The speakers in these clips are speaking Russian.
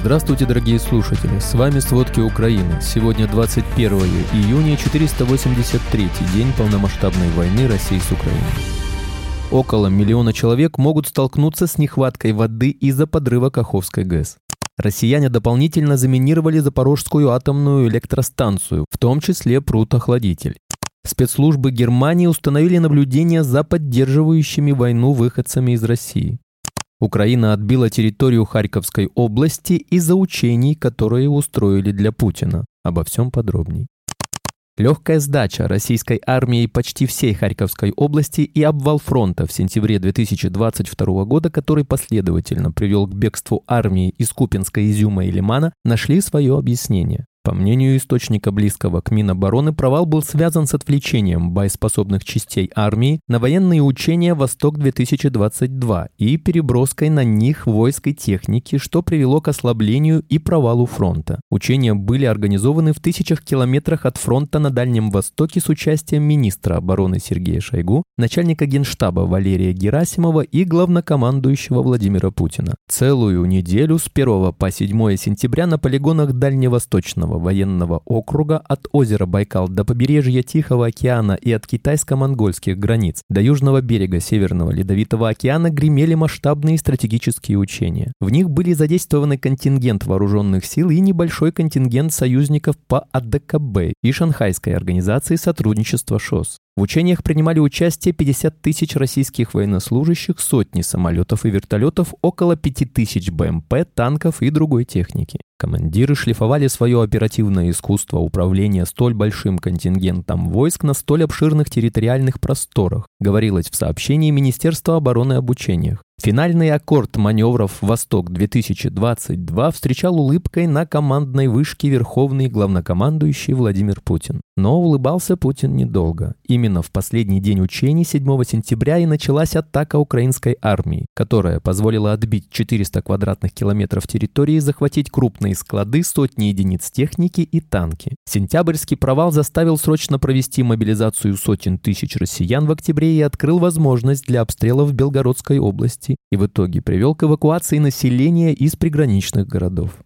Здравствуйте, дорогие слушатели! С вами «Сводки Украины». Сегодня 21 июня, 483 день полномасштабной войны России с Украиной. Около миллиона человек могут столкнуться с нехваткой воды из-за подрыва Каховской ГЭС. Россияне дополнительно заминировали Запорожскую атомную электростанцию, в том числе пруд-охладитель. Спецслужбы Германии установили наблюдение за поддерживающими войну выходцами из России. Украина отбила территорию Харьковской области из-за учений, которые устроили для Путина. Обо всем подробней. Легкая сдача российской армии почти всей Харьковской области и обвал фронта в сентябре 2022 года, который последовательно привел к бегству армии из Купинска, Изюма и Лимана, нашли свое объяснение. По мнению источника близкого к Минобороны, провал был связан с отвлечением боеспособных частей армии на военные учения «Восток-2022» и переброской на них войск и техники, что привело к ослаблению и провалу фронта. Учения были организованы в тысячах километрах от фронта на Дальнем Востоке с участием министра обороны Сергея Шойгу, начальника генштаба Валерия Герасимова и главнокомандующего Владимира Путина. Целую неделю с 1 по 7 сентября на полигонах Дальневосточного военного округа от озера Байкал до побережья Тихого океана и от китайско-монгольских границ до южного берега Северного Ледовитого океана гремели масштабные стратегические учения. В них были задействованы контингент вооруженных сил и небольшой контингент союзников по АДКБ и Шанхайской организации сотрудничества ШОС. В учениях принимали участие 50 тысяч российских военнослужащих, сотни самолетов и вертолетов, около 5 тысяч БМП, танков и другой техники. Командиры шлифовали свое оперативное искусство управления столь большим контингентом войск на столь обширных территориальных просторах, говорилось в сообщении Министерства обороны обучениях. Финальный аккорд маневров «Восток-2022» встречал улыбкой на командной вышке верховный главнокомандующий Владимир Путин. Но улыбался Путин недолго. Именно в последний день учений 7 сентября и началась атака украинской армии, которая позволила отбить 400 квадратных километров территории, захватить крупные склады, сотни единиц техники и танки. Сентябрьский провал заставил срочно провести мобилизацию сотен тысяч россиян в октябре и открыл возможность для обстрелов в Белгородской области области и в итоге привел к эвакуации населения из приграничных городов.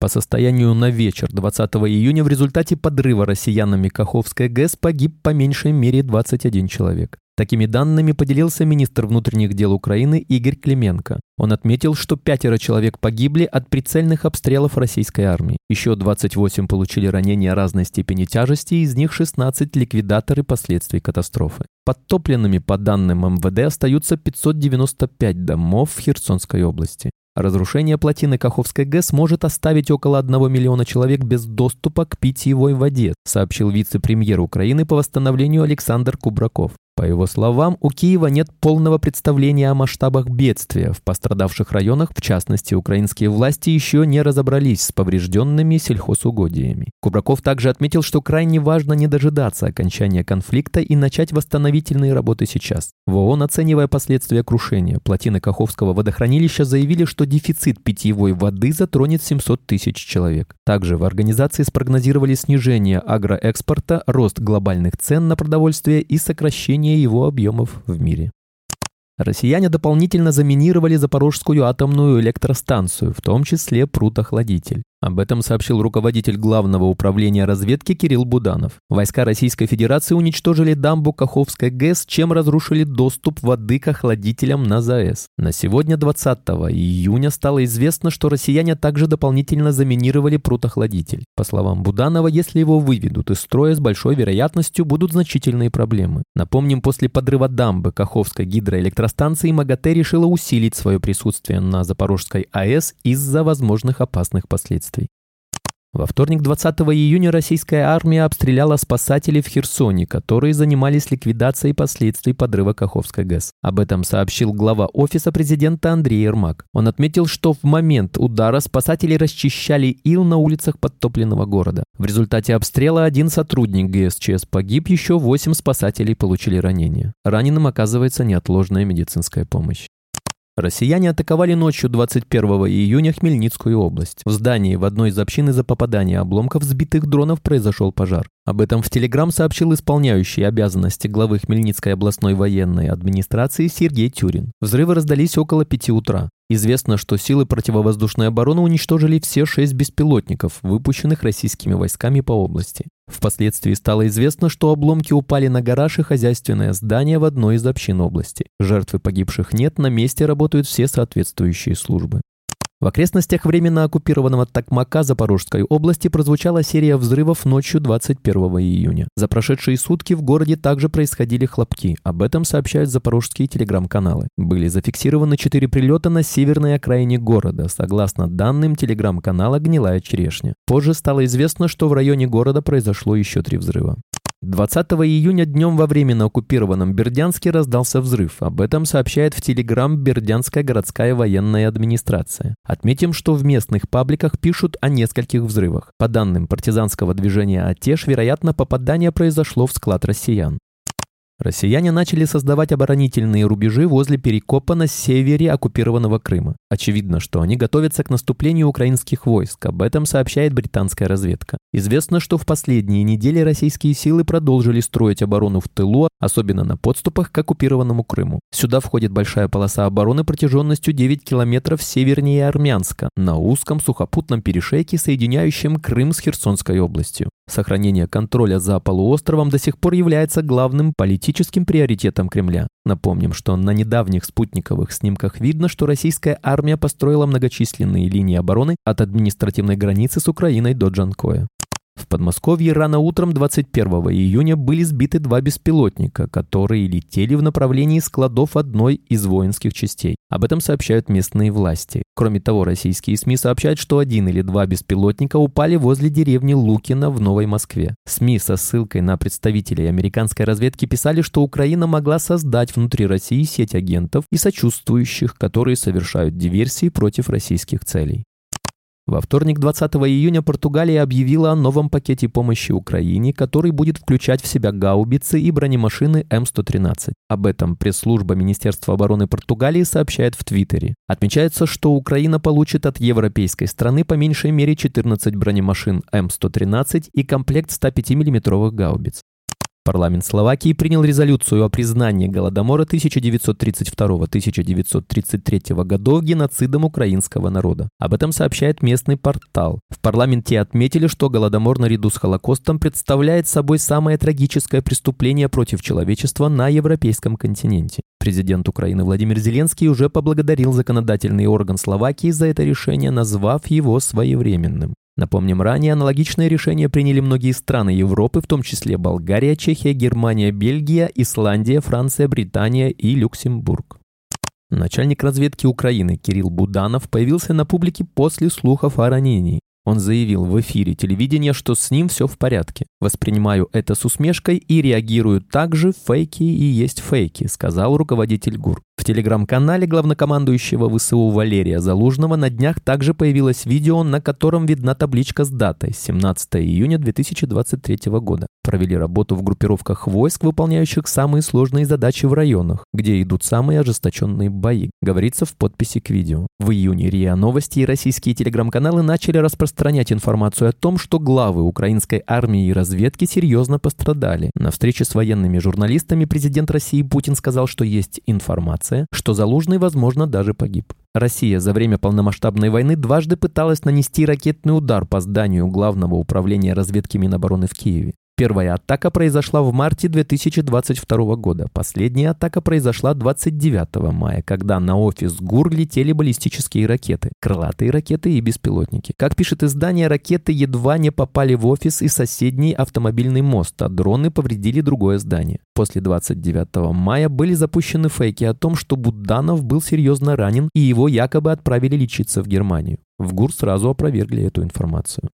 По состоянию на вечер 20 июня в результате подрыва россиянами Каховской ГЭС погиб по меньшей мере 21 человек. Такими данными поделился министр внутренних дел Украины Игорь Клименко. Он отметил, что пятеро человек погибли от прицельных обстрелов российской армии. Еще 28 получили ранения разной степени тяжести, из них 16 ликвидаторы последствий катастрофы. Подтопленными, по данным МВД, остаются 595 домов в Херсонской области. Разрушение плотины Каховской ГЭС может оставить около 1 миллиона человек без доступа к питьевой воде, сообщил вице-премьер Украины по восстановлению Александр Кубраков. По его словам, у Киева нет полного представления о масштабах бедствия. В пострадавших районах, в частности, украинские власти еще не разобрались с поврежденными сельхозугодиями. Кубраков также отметил, что крайне важно не дожидаться окончания конфликта и начать восстановительные работы сейчас. В ООН, оценивая последствия крушения плотины Каховского водохранилища, заявили, что дефицит питьевой воды затронет 700 тысяч человек. Также в организации спрогнозировали снижение агроэкспорта, рост глобальных цен на продовольствие и сокращение увеличения его объемов в мире. Россияне дополнительно заминировали Запорожскую атомную электростанцию, в том числе пруд-охладитель. Об этом сообщил руководитель Главного управления разведки Кирилл Буданов. Войска Российской Федерации уничтожили дамбу Каховской ГЭС, чем разрушили доступ воды к охладителям на ЗАЭС. На сегодня, 20 июня, стало известно, что россияне также дополнительно заминировали пруд-охладитель. По словам Буданова, если его выведут из строя, с большой вероятностью будут значительные проблемы. Напомним, после подрыва дамбы Каховской гидроэлектростанции МАГАТЭ решила усилить свое присутствие на Запорожской АЭС из-за возможных опасных последствий последствий. Во вторник 20 июня российская армия обстреляла спасателей в Херсоне, которые занимались ликвидацией последствий подрыва Каховской ГЭС. Об этом сообщил глава офиса президента Андрей Ермак. Он отметил, что в момент удара спасатели расчищали ил на улицах подтопленного города. В результате обстрела один сотрудник ГСЧС погиб, еще восемь спасателей получили ранения. Раненым оказывается неотложная медицинская помощь. Россияне атаковали ночью 21 июня Хмельницкую область. В здании в одной из общин из-за попадания обломков сбитых дронов произошел пожар. Об этом в Телеграм сообщил исполняющий обязанности главы Хмельницкой областной военной администрации Сергей Тюрин. Взрывы раздались около 5 утра. Известно, что силы противовоздушной обороны уничтожили все шесть беспилотников, выпущенных российскими войсками по области. Впоследствии стало известно, что обломки упали на гараж и хозяйственное здание в одной из общин области. Жертвы погибших нет, на месте работают все соответствующие службы. В окрестностях временно оккупированного Такмака Запорожской области прозвучала серия взрывов ночью 21 июня. За прошедшие сутки в городе также происходили хлопки. Об этом сообщают запорожские телеграм-каналы. Были зафиксированы четыре прилета на северной окраине города, согласно данным телеграм-канала «Гнилая черешня». Позже стало известно, что в районе города произошло еще три взрыва. 20 июня днем во временно оккупированном Бердянске раздался взрыв. Об этом сообщает в Телеграм Бердянская городская военная администрация. Отметим, что в местных пабликах пишут о нескольких взрывах. По данным партизанского движения «Атеш», вероятно, попадание произошло в склад россиян. Россияне начали создавать оборонительные рубежи возле Перекопа на севере оккупированного Крыма. Очевидно, что они готовятся к наступлению украинских войск. Об этом сообщает британская разведка. Известно, что в последние недели российские силы продолжили строить оборону в тылу, особенно на подступах к оккупированному Крыму. Сюда входит большая полоса обороны протяженностью 9 километров севернее Армянска, на узком сухопутном перешейке, соединяющем Крым с Херсонской областью. Сохранение контроля за полуостровом до сих пор является главным политическим приоритетом Кремля. Напомним, что на недавних спутниковых снимках видно, что российская армия построила многочисленные линии обороны от административной границы с Украиной до Джанкоя. В Подмосковье рано утром 21 июня были сбиты два беспилотника, которые летели в направлении складов одной из воинских частей. Об этом сообщают местные власти. Кроме того, российские СМИ сообщают, что один или два беспилотника упали возле деревни Лукино в Новой Москве. СМИ со ссылкой на представителей американской разведки писали, что Украина могла создать внутри России сеть агентов и сочувствующих, которые совершают диверсии против российских целей. Во вторник 20 июня Португалия объявила о новом пакете помощи Украине, который будет включать в себя гаубицы и бронемашины М113. Об этом пресс-служба Министерства обороны Португалии сообщает в Твиттере. Отмечается, что Украина получит от европейской страны по меньшей мере 14 бронемашин М113 и комплект 105 миллиметровых гаубиц. Парламент Словакии принял резолюцию о признании Голодомора 1932-1933 годов геноцидом украинского народа. Об этом сообщает местный портал. В парламенте отметили, что Голодомор наряду с Холокостом представляет собой самое трагическое преступление против человечества на европейском континенте. Президент Украины Владимир Зеленский уже поблагодарил законодательный орган Словакии за это решение, назвав его своевременным. Напомним, ранее аналогичное решение приняли многие страны Европы, в том числе Болгария, Чехия, Германия, Бельгия, Исландия, Франция, Британия и Люксембург. Начальник разведки Украины Кирилл Буданов появился на публике после слухов о ранении. Он заявил в эфире телевидения, что с ним все в порядке. «Воспринимаю это с усмешкой и реагирую так же, фейки и есть фейки», сказал руководитель ГУР. Телеграм-канале главнокомандующего ВСУ Валерия Залужного на днях также появилось видео, на котором видна табличка с датой 17 июня 2023 года. Провели работу в группировках войск, выполняющих самые сложные задачи в районах, где идут самые ожесточенные бои, говорится в подписи к видео. В июне РИА Новости и российские телеграм-каналы начали распространять информацию о том, что главы украинской армии и разведки серьезно пострадали. На встрече с военными журналистами президент России Путин сказал, что есть информация, что Залужный, возможно, даже погиб. Россия за время полномасштабной войны дважды пыталась нанести ракетный удар по зданию Главного управления разведки Минобороны в Киеве. Первая атака произошла в марте 2022 года. Последняя атака произошла 29 мая, когда на офис ГУР летели баллистические ракеты, крылатые ракеты и беспилотники. Как пишет издание, ракеты едва не попали в офис и соседний автомобильный мост, а дроны повредили другое здание. После 29 мая были запущены фейки о том, что Буданов был серьезно ранен и его якобы отправили лечиться в Германию. В ГУР сразу опровергли эту информацию.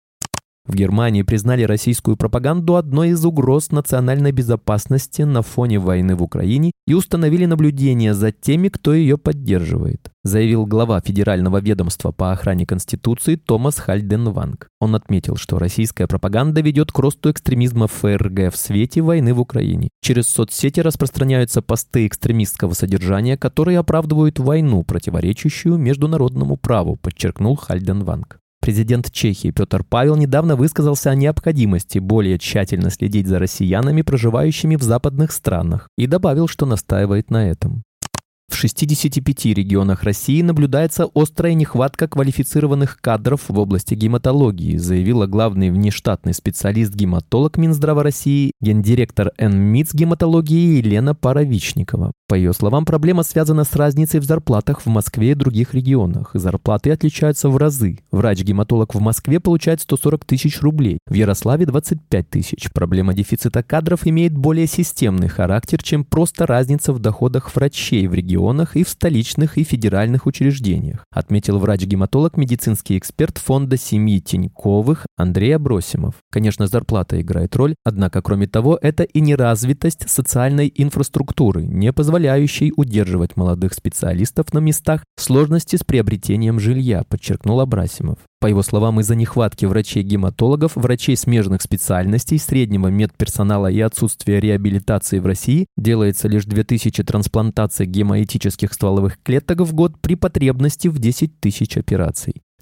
В Германии признали российскую пропаганду одной из угроз национальной безопасности на фоне войны в Украине и установили наблюдение за теми, кто ее поддерживает, заявил глава Федерального ведомства по охране Конституции Томас Хальденванг. Он отметил, что российская пропаганда ведет к росту экстремизма ФРГ в свете войны в Украине. Через соцсети распространяются посты экстремистского содержания, которые оправдывают войну, противоречащую международному праву, подчеркнул Хальденванг. Президент Чехии Петр Павел недавно высказался о необходимости более тщательно следить за россиянами, проживающими в западных странах, и добавил, что настаивает на этом. В 65 регионах России наблюдается острая нехватка квалифицированных кадров в области гематологии, заявила главный внештатный специалист-гематолог Минздрава России, гендиректор НМИЦ гематологии Елена Паровичникова. По ее словам, проблема связана с разницей в зарплатах в Москве и других регионах. Зарплаты отличаются в разы. Врач-гематолог в Москве получает 140 тысяч рублей, в Ярославе 25 тысяч. Проблема дефицита кадров имеет более системный характер, чем просто разница в доходах врачей в регионах и в столичных и федеральных учреждениях, отметил врач-гематолог, медицинский эксперт фонда семьи Тиньковых Андрей Абросимов. Конечно, зарплата играет роль, однако, кроме того, это и неразвитость социальной инфраструктуры, не позволяющей удерживать молодых специалистов на местах, сложности с приобретением жилья, подчеркнул Абрасимов. По его словам, из-за нехватки врачей-гематологов, врачей смежных специальностей, среднего медперсонала и отсутствия реабилитации в России делается лишь 2000 трансплантаций гемоэтических стволовых клеток в год при потребности в 10 тысяч операций.